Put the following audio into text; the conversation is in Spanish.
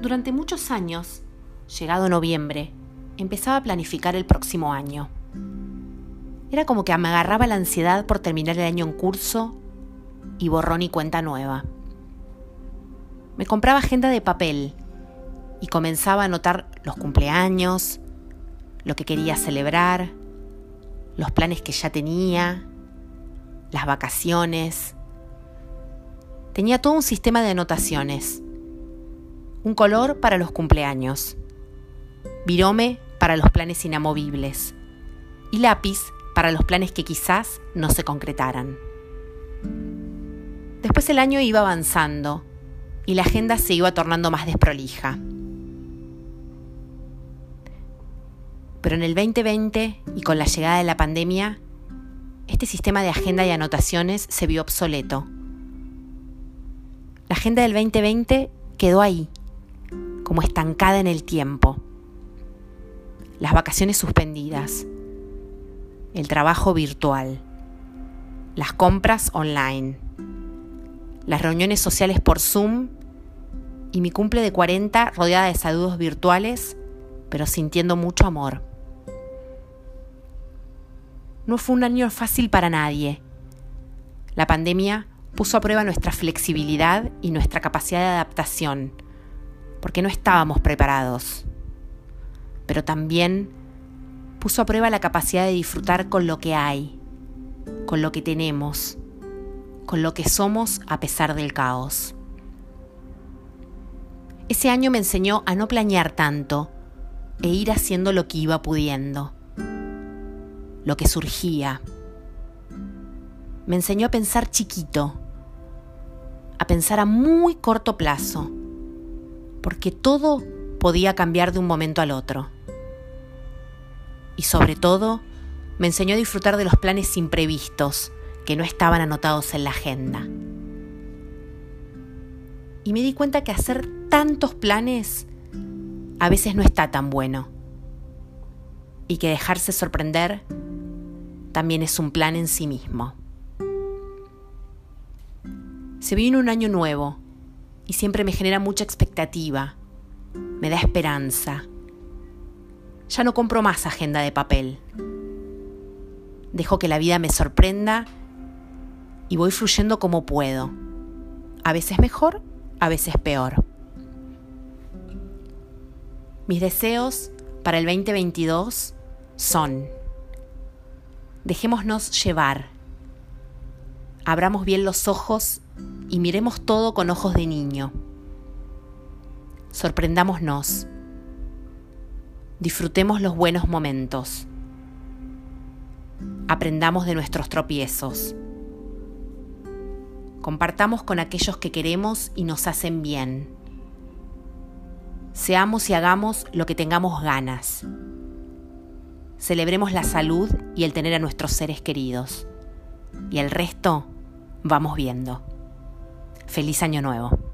Durante muchos años, llegado noviembre, empezaba a planificar el próximo año. Era como que me agarraba la ansiedad por terminar el año en curso y borrón y cuenta nueva. Me compraba agenda de papel y comenzaba a anotar los cumpleaños, lo que quería celebrar, los planes que ya tenía, las vacaciones. Tenía todo un sistema de anotaciones. Un color para los cumpleaños, virome para los planes inamovibles y lápiz para los planes que quizás no se concretaran. Después el año iba avanzando y la agenda se iba tornando más desprolija. Pero en el 2020 y con la llegada de la pandemia, este sistema de agenda y anotaciones se vio obsoleto. La agenda del 2020 quedó ahí, como estancada en el tiempo. Las vacaciones suspendidas, el trabajo virtual, las compras online, las reuniones sociales por Zoom y mi cumple de 40 rodeada de saludos virtuales, pero sintiendo mucho amor. No fue un año fácil para nadie. La pandemia puso a prueba nuestra flexibilidad y nuestra capacidad de adaptación, porque no estábamos preparados. Pero también puso a prueba la capacidad de disfrutar con lo que hay, con lo que tenemos, con lo que somos a pesar del caos. Ese año me enseñó a no planear tanto e ir haciendo lo que iba pudiendo lo que surgía. Me enseñó a pensar chiquito, a pensar a muy corto plazo, porque todo podía cambiar de un momento al otro. Y sobre todo, me enseñó a disfrutar de los planes imprevistos que no estaban anotados en la agenda. Y me di cuenta que hacer tantos planes a veces no está tan bueno. Y que dejarse sorprender también es un plan en sí mismo. Se viene un año nuevo y siempre me genera mucha expectativa, me da esperanza. Ya no compro más agenda de papel. Dejo que la vida me sorprenda y voy fluyendo como puedo. A veces mejor, a veces peor. Mis deseos para el 2022 son Dejémonos llevar. Abramos bien los ojos y miremos todo con ojos de niño. Sorprendámonos. Disfrutemos los buenos momentos. Aprendamos de nuestros tropiezos. Compartamos con aquellos que queremos y nos hacen bien. Seamos y hagamos lo que tengamos ganas. Celebremos la salud y el tener a nuestros seres queridos. Y el resto vamos viendo. Feliz año nuevo.